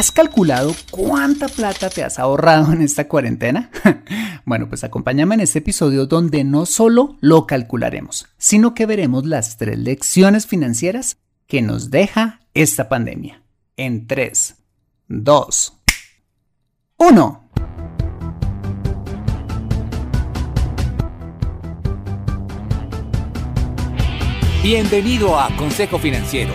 ¿Has calculado cuánta plata te has ahorrado en esta cuarentena? bueno, pues acompáñame en este episodio donde no solo lo calcularemos, sino que veremos las tres lecciones financieras que nos deja esta pandemia. En 3, 2, 1. Bienvenido a Consejo Financiero,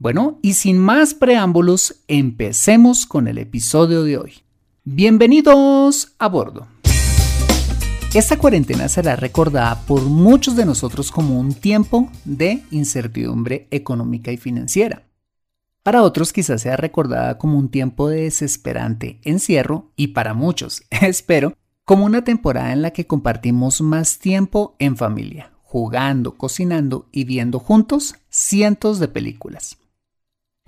Bueno, y sin más preámbulos, empecemos con el episodio de hoy. Bienvenidos a bordo. Esta cuarentena será recordada por muchos de nosotros como un tiempo de incertidumbre económica y financiera. Para otros quizás sea recordada como un tiempo de desesperante encierro y para muchos, espero, como una temporada en la que compartimos más tiempo en familia, jugando, cocinando y viendo juntos cientos de películas.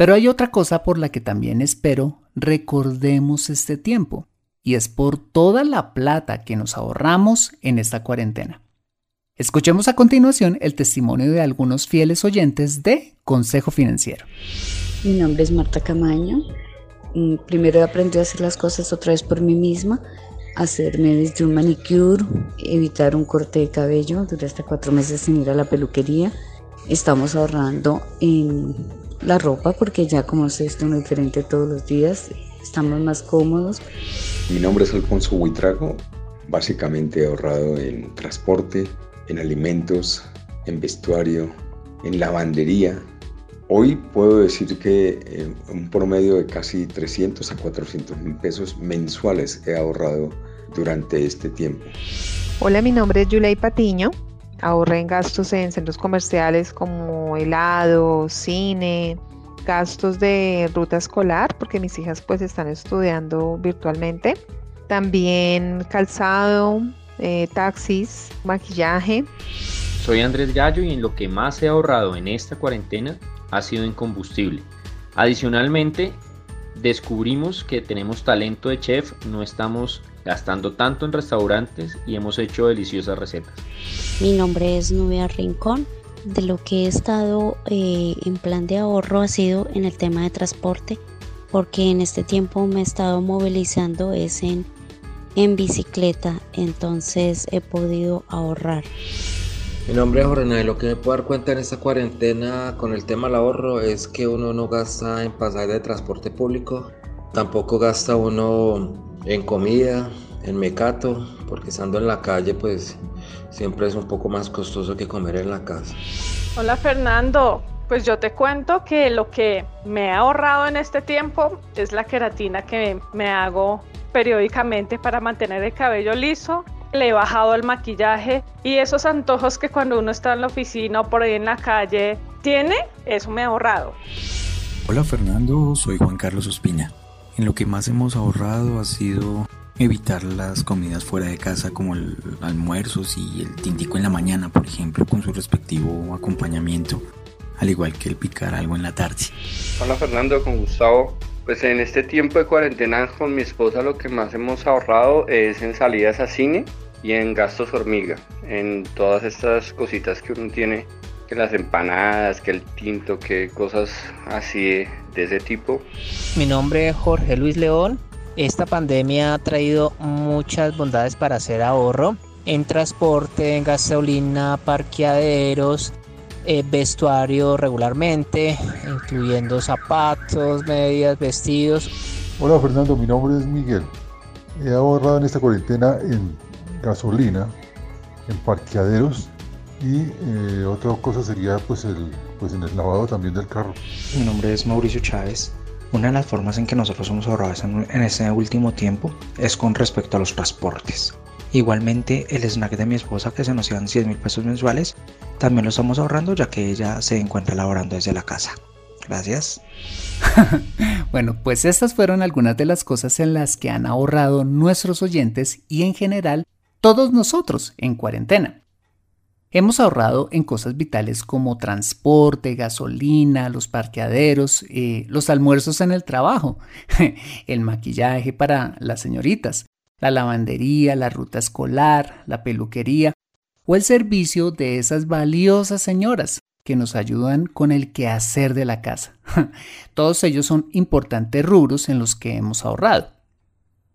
Pero hay otra cosa por la que también espero recordemos este tiempo, y es por toda la plata que nos ahorramos en esta cuarentena. Escuchemos a continuación el testimonio de algunos fieles oyentes de Consejo Financiero. Mi nombre es Marta Camaño. Mm, primero aprendí a hacer las cosas otra vez por mí misma, hacerme desde un manicure, evitar un corte de cabello, duré hasta cuatro meses sin ir a la peluquería. Estamos ahorrando en la ropa porque ya como se esto no diferente todos los días, estamos más cómodos. Mi nombre es Alfonso Huitrago, básicamente he ahorrado en transporte, en alimentos, en vestuario, en lavandería. Hoy puedo decir que en un promedio de casi 300 a 400 mil pesos mensuales he ahorrado durante este tiempo. Hola, mi nombre es Yulei Patiño, ahorré en gastos en centros comerciales como helado, cine, gastos de ruta escolar, porque mis hijas pues están estudiando virtualmente. También calzado, eh, taxis, maquillaje. Soy Andrés Gallo y en lo que más he ahorrado en esta cuarentena ha sido en combustible. Adicionalmente, descubrimos que tenemos talento de chef, no estamos gastando tanto en restaurantes y hemos hecho deliciosas recetas. Mi nombre es Nubia Rincón. De lo que he estado eh, en plan de ahorro ha sido en el tema de transporte, porque en este tiempo me he estado movilizando es en, en bicicleta, entonces he podido ahorrar. Mi nombre es Jorge Lo que me puedo dar cuenta en esta cuarentena con el tema del ahorro es que uno no gasta en pasaje de transporte público, tampoco gasta uno en comida, en mecato, porque estando en la calle pues siempre es un poco más costoso que comer en la casa. Hola Fernando, pues yo te cuento que lo que me he ahorrado en este tiempo es la queratina que me hago periódicamente para mantener el cabello liso le he bajado el maquillaje y esos antojos que cuando uno está en la oficina o por ahí en la calle tiene, eso me ha ahorrado. Hola Fernando, soy Juan Carlos Ospina. En lo que más hemos ahorrado ha sido evitar las comidas fuera de casa como el almuerzos y el tintico en la mañana, por ejemplo, con su respectivo acompañamiento, al igual que el picar algo en la tarde. Hola Fernando, con Gustavo. Pues en este tiempo de cuarentena con mi esposa lo que más hemos ahorrado es en salidas a cine y en gastos hormiga, en todas estas cositas que uno tiene, que las empanadas, que el tinto, que cosas así de, ese tipo. Mi nombre es Jorge Luis León. Esta pandemia ha traído muchas bondades para hacer ahorro en transporte, en gasolina, parqueaderos, eh, vestuario regularmente, incluyendo zapatos, medias, vestidos. Hola Fernando, mi nombre es Miguel. He ahorrado en esta cuarentena en gasolina, en parqueaderos y eh, otra cosa sería pues, el, pues en el lavado también del carro. Mi nombre es Mauricio Chávez. Una de las formas en que nosotros somos ahorrados en, en este último tiempo es con respecto a los transportes. Igualmente el snack de mi esposa que se nos iban 100 mil pesos mensuales, también lo estamos ahorrando ya que ella se encuentra laborando desde la casa. Gracias. bueno, pues estas fueron algunas de las cosas en las que han ahorrado nuestros oyentes y en general todos nosotros en cuarentena. Hemos ahorrado en cosas vitales como transporte, gasolina, los parqueaderos, eh, los almuerzos en el trabajo, el maquillaje para las señoritas, la lavandería, la ruta escolar, la peluquería o el servicio de esas valiosas señoras que nos ayudan con el quehacer de la casa. Todos ellos son importantes rubros en los que hemos ahorrado.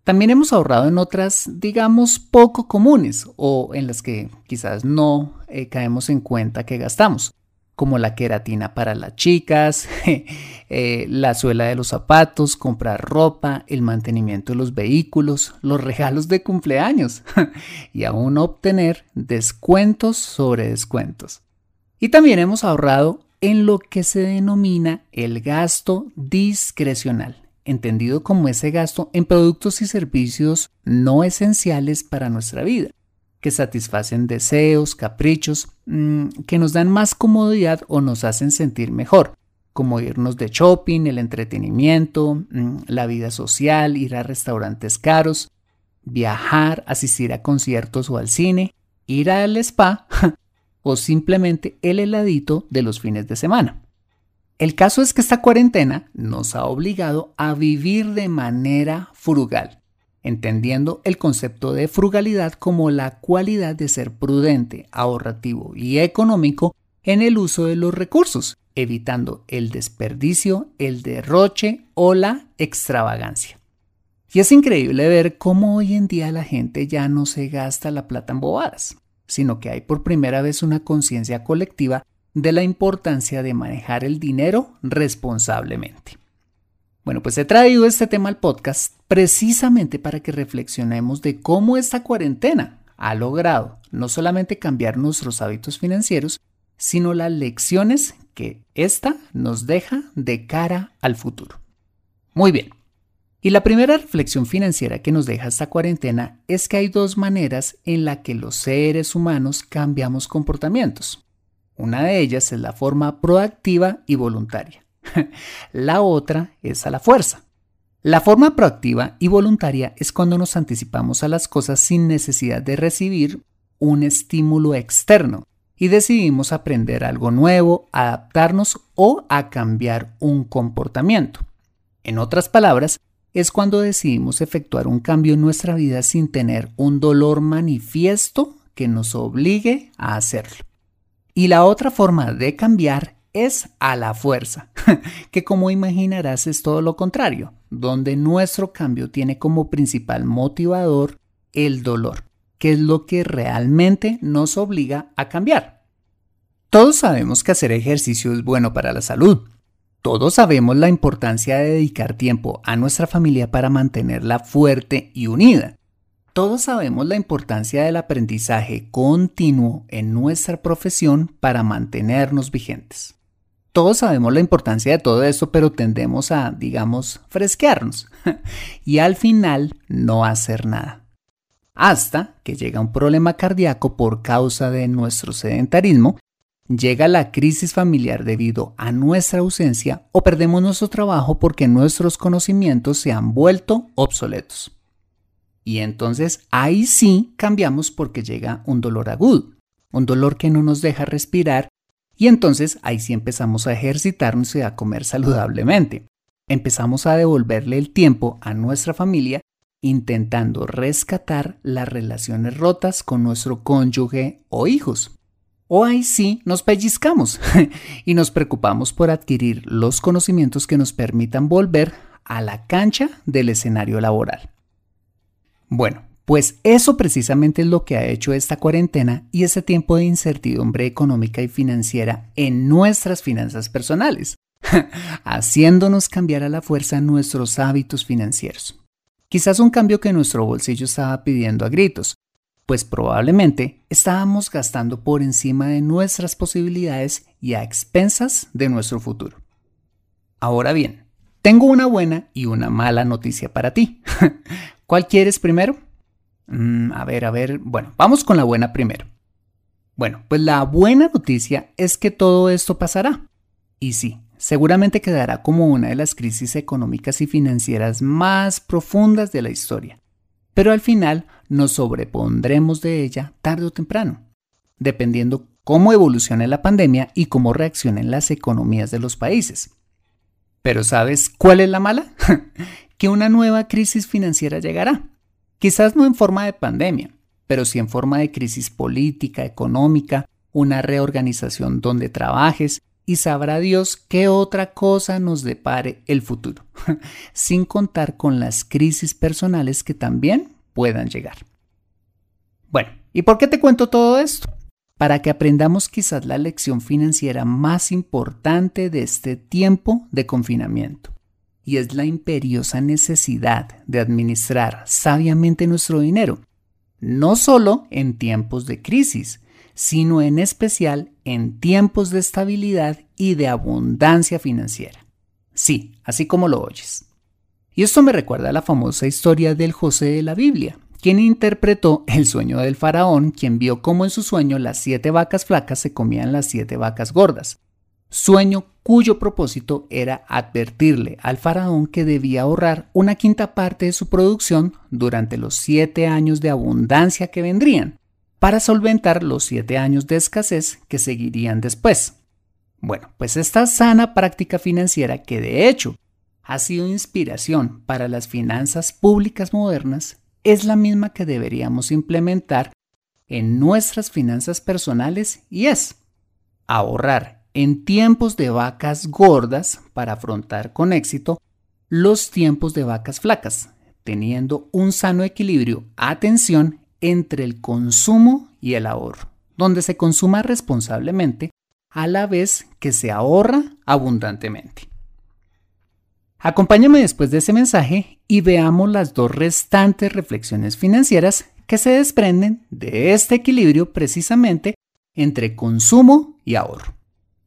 También hemos ahorrado en otras, digamos, poco comunes o en las que quizás no eh, caemos en cuenta que gastamos como la queratina para las chicas, eh, la suela de los zapatos, comprar ropa, el mantenimiento de los vehículos, los regalos de cumpleaños y aún obtener descuentos sobre descuentos. Y también hemos ahorrado en lo que se denomina el gasto discrecional, entendido como ese gasto en productos y servicios no esenciales para nuestra vida que satisfacen deseos, caprichos, mm, que nos dan más comodidad o nos hacen sentir mejor, como irnos de shopping, el entretenimiento, mm, la vida social, ir a restaurantes caros, viajar, asistir a conciertos o al cine, ir al spa o simplemente el heladito de los fines de semana. El caso es que esta cuarentena nos ha obligado a vivir de manera frugal entendiendo el concepto de frugalidad como la cualidad de ser prudente, ahorrativo y económico en el uso de los recursos, evitando el desperdicio, el derroche o la extravagancia. Y es increíble ver cómo hoy en día la gente ya no se gasta la plata en bobadas, sino que hay por primera vez una conciencia colectiva de la importancia de manejar el dinero responsablemente. Bueno, pues he traído este tema al podcast precisamente para que reflexionemos de cómo esta cuarentena ha logrado no solamente cambiar nuestros hábitos financieros, sino las lecciones que ésta nos deja de cara al futuro. Muy bien. Y la primera reflexión financiera que nos deja esta cuarentena es que hay dos maneras en la que los seres humanos cambiamos comportamientos. Una de ellas es la forma proactiva y voluntaria. la otra es a la fuerza. La forma proactiva y voluntaria es cuando nos anticipamos a las cosas sin necesidad de recibir un estímulo externo y decidimos aprender algo nuevo, adaptarnos o a cambiar un comportamiento. En otras palabras, es cuando decidimos efectuar un cambio en nuestra vida sin tener un dolor manifiesto que nos obligue a hacerlo. Y la otra forma de cambiar es a la fuerza, que como imaginarás es todo lo contrario, donde nuestro cambio tiene como principal motivador el dolor, que es lo que realmente nos obliga a cambiar. Todos sabemos que hacer ejercicio es bueno para la salud. Todos sabemos la importancia de dedicar tiempo a nuestra familia para mantenerla fuerte y unida. Todos sabemos la importancia del aprendizaje continuo en nuestra profesión para mantenernos vigentes. Todos sabemos la importancia de todo esto, pero tendemos a, digamos, fresquearnos y al final no hacer nada. hasta que llega un problema cardíaco por causa de nuestro sedentarismo, llega la crisis familiar debido a nuestra ausencia o perdemos nuestro trabajo porque nuestros conocimientos se han vuelto obsoletos. Y entonces ahí sí cambiamos porque llega un dolor agudo, un dolor que no nos deja respirar y entonces ahí sí empezamos a ejercitarnos y a comer saludablemente. Empezamos a devolverle el tiempo a nuestra familia intentando rescatar las relaciones rotas con nuestro cónyuge o hijos. O ahí sí nos pellizcamos y nos preocupamos por adquirir los conocimientos que nos permitan volver a la cancha del escenario laboral. Bueno, pues eso precisamente es lo que ha hecho esta cuarentena y ese tiempo de incertidumbre económica y financiera en nuestras finanzas personales, haciéndonos cambiar a la fuerza nuestros hábitos financieros. Quizás un cambio que nuestro bolsillo estaba pidiendo a gritos, pues probablemente estábamos gastando por encima de nuestras posibilidades y a expensas de nuestro futuro. Ahora bien, tengo una buena y una mala noticia para ti. ¿Cuál quieres primero? Mm, a ver, a ver, bueno, vamos con la buena primero. Bueno, pues la buena noticia es que todo esto pasará. Y sí, seguramente quedará como una de las crisis económicas y financieras más profundas de la historia. Pero al final nos sobrepondremos de ella tarde o temprano, dependiendo cómo evolucione la pandemia y cómo reaccionen las economías de los países. Pero ¿sabes cuál es la mala? que una nueva crisis financiera llegará. Quizás no en forma de pandemia, pero sí en forma de crisis política, económica, una reorganización donde trabajes y sabrá Dios qué otra cosa nos depare el futuro, sin contar con las crisis personales que también puedan llegar. Bueno, ¿y por qué te cuento todo esto? Para que aprendamos quizás la lección financiera más importante de este tiempo de confinamiento, y es la imperiosa necesidad de administrar sabiamente nuestro dinero, no solo en tiempos de crisis, sino en especial en tiempos de estabilidad y de abundancia financiera. Sí, así como lo oyes. Y esto me recuerda a la famosa historia del José de la Biblia, quien interpretó el sueño del faraón, quien vio cómo en su sueño las siete vacas flacas se comían las siete vacas gordas. Sueño cuyo propósito era advertirle al faraón que debía ahorrar una quinta parte de su producción durante los siete años de abundancia que vendrían, para solventar los siete años de escasez que seguirían después. Bueno, pues esta sana práctica financiera que de hecho ha sido inspiración para las finanzas públicas modernas es la misma que deberíamos implementar en nuestras finanzas personales y es ahorrar en tiempos de vacas gordas para afrontar con éxito los tiempos de vacas flacas, teniendo un sano equilibrio, atención, entre el consumo y el ahorro, donde se consuma responsablemente a la vez que se ahorra abundantemente. Acompáñame después de ese mensaje y veamos las dos restantes reflexiones financieras que se desprenden de este equilibrio precisamente entre consumo y ahorro.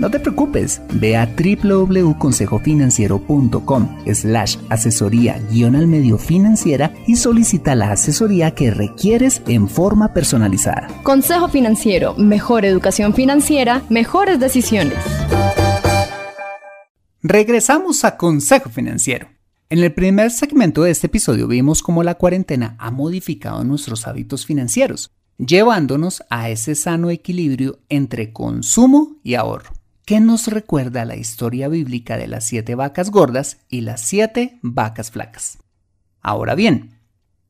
no te preocupes, ve a www.consejofinanciero.com slash asesoría guion al medio financiera y solicita la asesoría que requieres en forma personalizada. Consejo Financiero, mejor educación financiera, mejores decisiones. Regresamos a Consejo Financiero. En el primer segmento de este episodio vimos cómo la cuarentena ha modificado nuestros hábitos financieros, llevándonos a ese sano equilibrio entre consumo y ahorro. ¿Qué nos recuerda la historia bíblica de las siete vacas gordas y las siete vacas flacas. Ahora bien,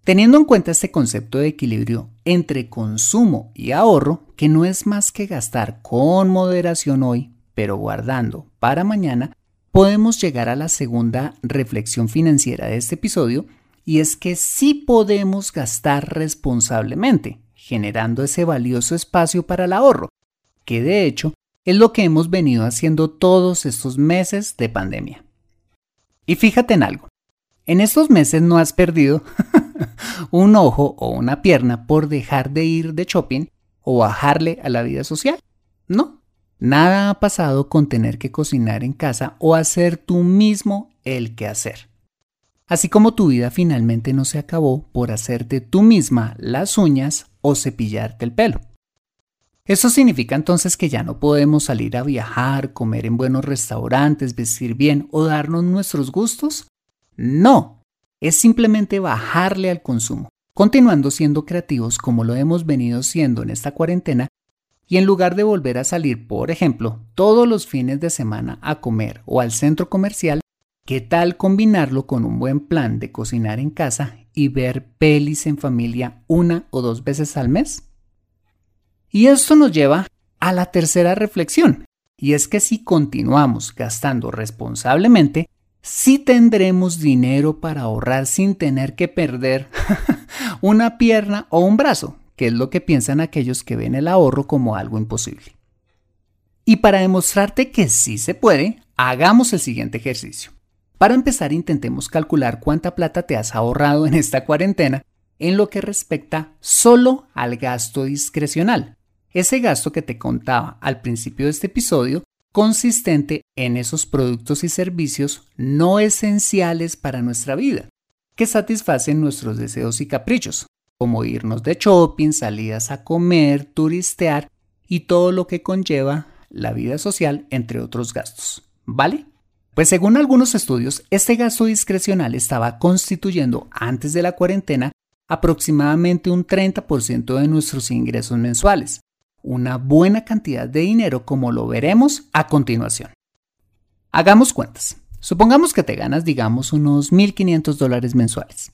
teniendo en cuenta este concepto de equilibrio entre consumo y ahorro, que no es más que gastar con moderación hoy, pero guardando para mañana, podemos llegar a la segunda reflexión financiera de este episodio, y es que sí podemos gastar responsablemente, generando ese valioso espacio para el ahorro, que de hecho es lo que hemos venido haciendo todos estos meses de pandemia. Y fíjate en algo, en estos meses no has perdido un ojo o una pierna por dejar de ir de shopping o bajarle a la vida social. No, nada ha pasado con tener que cocinar en casa o hacer tú mismo el que hacer. Así como tu vida finalmente no se acabó por hacerte tú misma las uñas o cepillarte el pelo. ¿Eso significa entonces que ya no podemos salir a viajar, comer en buenos restaurantes, vestir bien o darnos nuestros gustos? No, es simplemente bajarle al consumo, continuando siendo creativos como lo hemos venido siendo en esta cuarentena y en lugar de volver a salir, por ejemplo, todos los fines de semana a comer o al centro comercial, ¿qué tal combinarlo con un buen plan de cocinar en casa y ver pelis en familia una o dos veces al mes? Y esto nos lleva a la tercera reflexión, y es que si continuamos gastando responsablemente, sí tendremos dinero para ahorrar sin tener que perder una pierna o un brazo, que es lo que piensan aquellos que ven el ahorro como algo imposible. Y para demostrarte que sí se puede, hagamos el siguiente ejercicio. Para empezar, intentemos calcular cuánta plata te has ahorrado en esta cuarentena en lo que respecta solo al gasto discrecional. Ese gasto que te contaba al principio de este episodio consistente en esos productos y servicios no esenciales para nuestra vida, que satisfacen nuestros deseos y caprichos, como irnos de shopping, salidas a comer, turistear y todo lo que conlleva la vida social, entre otros gastos. ¿Vale? Pues según algunos estudios, este gasto discrecional estaba constituyendo antes de la cuarentena aproximadamente un 30% de nuestros ingresos mensuales, una buena cantidad de dinero como lo veremos a continuación. Hagamos cuentas. Supongamos que te ganas, digamos, unos 1.500 dólares mensuales.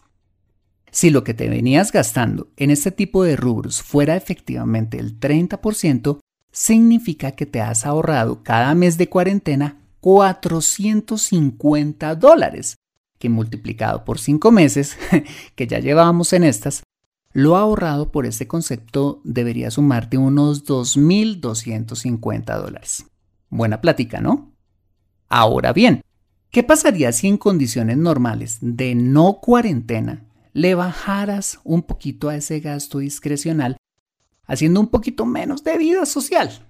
Si lo que te venías gastando en este tipo de rubros fuera efectivamente el 30%, significa que te has ahorrado cada mes de cuarentena 450 dólares, que multiplicado por 5 meses, que ya llevábamos en estas, lo ahorrado por este concepto debería sumarte unos 2.250 dólares. Buena plática, ¿no? Ahora bien, ¿qué pasaría si en condiciones normales de no cuarentena le bajaras un poquito a ese gasto discrecional, haciendo un poquito menos de vida social?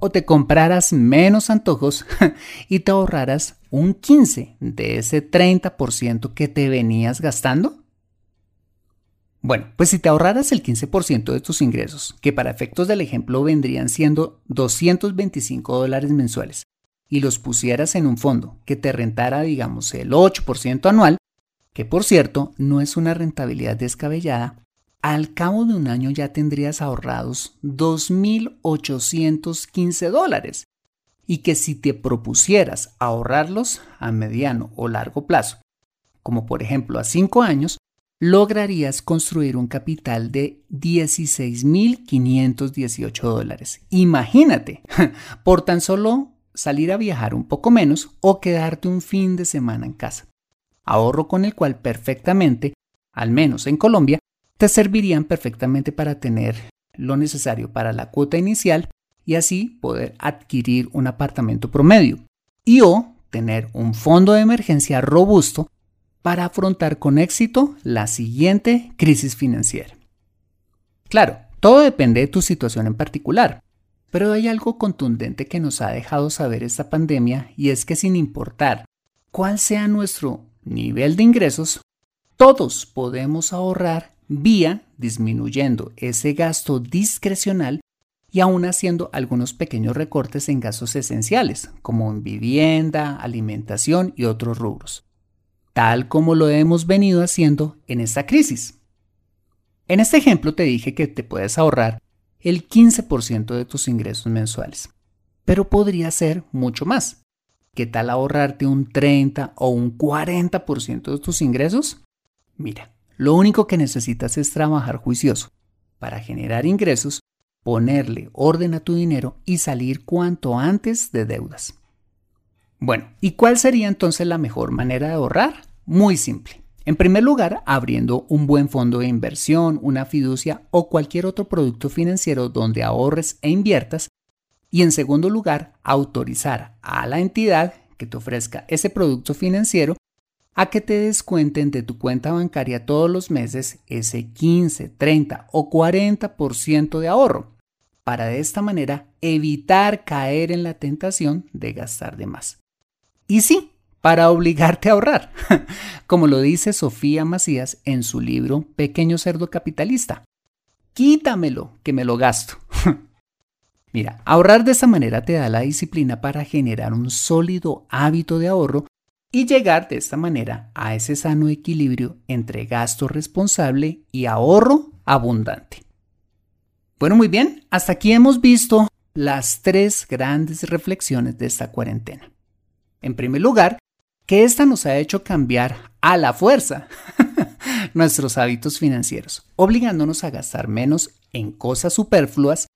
O te compraras menos antojos y te ahorraras un 15 de ese 30% que te venías gastando? Bueno, pues si te ahorraras el 15% de tus ingresos, que para efectos del ejemplo vendrían siendo 225 dólares mensuales, y los pusieras en un fondo que te rentara, digamos, el 8% anual, que por cierto no es una rentabilidad descabellada, al cabo de un año ya tendrías ahorrados 2.815 dólares, y que si te propusieras ahorrarlos a mediano o largo plazo, como por ejemplo a 5 años, lograrías construir un capital de 16.518 dólares. Imagínate, por tan solo salir a viajar un poco menos o quedarte un fin de semana en casa. Ahorro con el cual perfectamente, al menos en Colombia, te servirían perfectamente para tener lo necesario para la cuota inicial y así poder adquirir un apartamento promedio y o tener un fondo de emergencia robusto para afrontar con éxito la siguiente crisis financiera. Claro, todo depende de tu situación en particular, pero hay algo contundente que nos ha dejado saber esta pandemia y es que sin importar cuál sea nuestro nivel de ingresos, todos podemos ahorrar vía disminuyendo ese gasto discrecional y aún haciendo algunos pequeños recortes en gastos esenciales, como en vivienda, alimentación y otros rubros tal como lo hemos venido haciendo en esta crisis. En este ejemplo te dije que te puedes ahorrar el 15% de tus ingresos mensuales, pero podría ser mucho más. ¿Qué tal ahorrarte un 30 o un 40% de tus ingresos? Mira, lo único que necesitas es trabajar juicioso para generar ingresos, ponerle orden a tu dinero y salir cuanto antes de deudas. Bueno, ¿y cuál sería entonces la mejor manera de ahorrar? Muy simple. En primer lugar, abriendo un buen fondo de inversión, una fiducia o cualquier otro producto financiero donde ahorres e inviertas Y en segundo lugar, autorizar a la entidad que te ofrezca ese producto financiero a que te descuenten de tu cuenta bancaria todos los meses ese 15, 30 o 40% de ahorro, para de esta manera evitar caer en la tentación de gastar de más. Y sí, para obligarte a ahorrar, como lo dice Sofía Macías en su libro Pequeño Cerdo Capitalista. Quítamelo, que me lo gasto. Mira, ahorrar de esa manera te da la disciplina para generar un sólido hábito de ahorro y llegar de esta manera a ese sano equilibrio entre gasto responsable y ahorro abundante. Bueno, muy bien, hasta aquí hemos visto las tres grandes reflexiones de esta cuarentena. En primer lugar, que esta nos ha hecho cambiar a la fuerza nuestros hábitos financieros, obligándonos a gastar menos en cosas superfluas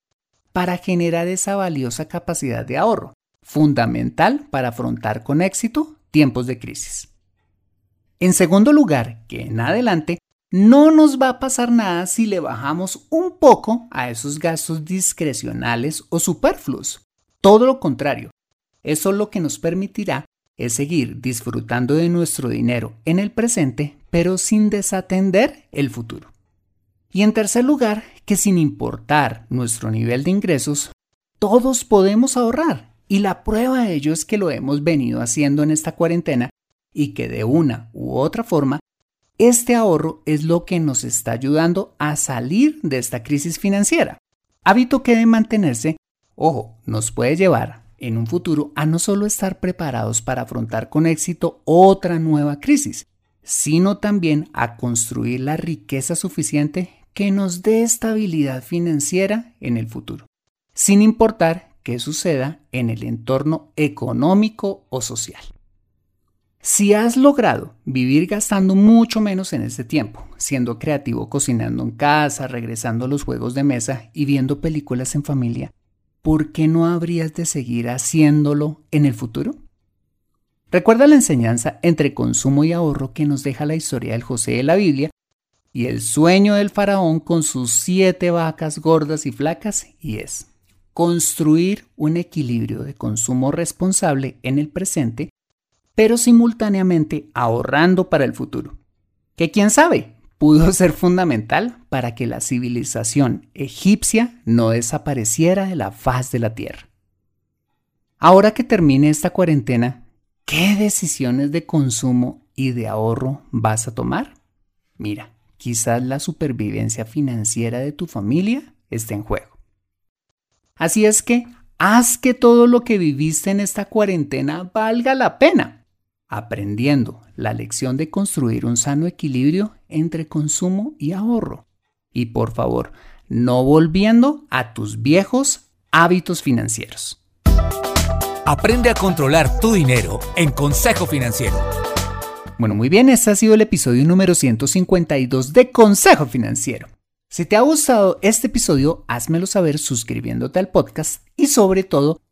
para generar esa valiosa capacidad de ahorro, fundamental para afrontar con éxito tiempos de crisis. En segundo lugar, que en adelante no nos va a pasar nada si le bajamos un poco a esos gastos discrecionales o superfluos. Todo lo contrario, eso lo que nos permitirá es seguir disfrutando de nuestro dinero en el presente, pero sin desatender el futuro. Y en tercer lugar, que sin importar nuestro nivel de ingresos, todos podemos ahorrar. Y la prueba de ello es que lo hemos venido haciendo en esta cuarentena y que de una u otra forma, este ahorro es lo que nos está ayudando a salir de esta crisis financiera. Hábito que de mantenerse, ojo, nos puede llevar en un futuro a no solo estar preparados para afrontar con éxito otra nueva crisis, sino también a construir la riqueza suficiente que nos dé estabilidad financiera en el futuro, sin importar qué suceda en el entorno económico o social. Si has logrado vivir gastando mucho menos en este tiempo, siendo creativo cocinando en casa, regresando a los juegos de mesa y viendo películas en familia, ¿por qué no habrías de seguir haciéndolo en el futuro? Recuerda la enseñanza entre consumo y ahorro que nos deja la historia del José de la Biblia y el sueño del faraón con sus siete vacas gordas y flacas y es construir un equilibrio de consumo responsable en el presente, pero simultáneamente ahorrando para el futuro. Que quién sabe, pudo ser fundamental para que la civilización egipcia no desapareciera de la faz de la tierra. Ahora que termine esta cuarentena, ¿qué decisiones de consumo y de ahorro vas a tomar? Mira, quizás la supervivencia financiera de tu familia esté en juego. Así es que haz que todo lo que viviste en esta cuarentena valga la pena, aprendiendo la lección de construir un sano equilibrio entre consumo y ahorro. Y por favor, no volviendo a tus viejos hábitos financieros. Aprende a controlar tu dinero en Consejo Financiero. Bueno, muy bien, este ha sido el episodio número 152 de Consejo Financiero. Si te ha gustado este episodio, házmelo saber suscribiéndote al podcast y sobre todo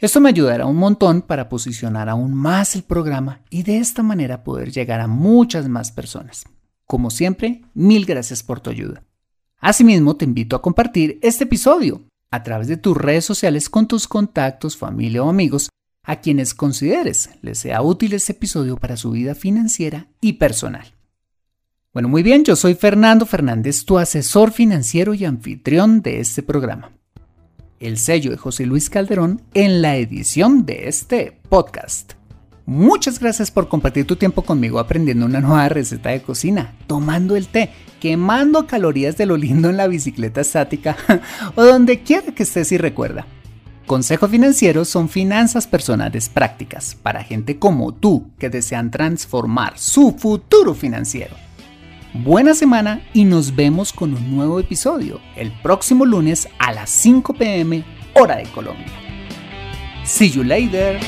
Esto me ayudará un montón para posicionar aún más el programa y de esta manera poder llegar a muchas más personas. Como siempre, mil gracias por tu ayuda. Asimismo, te invito a compartir este episodio a través de tus redes sociales con tus contactos, familia o amigos a quienes consideres les sea útil este episodio para su vida financiera y personal. Bueno, muy bien, yo soy Fernando Fernández, tu asesor financiero y anfitrión de este programa. El sello de José Luis Calderón en la edición de este podcast. Muchas gracias por compartir tu tiempo conmigo aprendiendo una nueva receta de cocina, tomando el té, quemando calorías de lo lindo en la bicicleta estática o donde quiera que estés y recuerda. Consejo Financiero son finanzas personales prácticas para gente como tú que desean transformar su futuro financiero. Buena semana y nos vemos con un nuevo episodio el próximo lunes a las 5 pm hora de Colombia. See you later.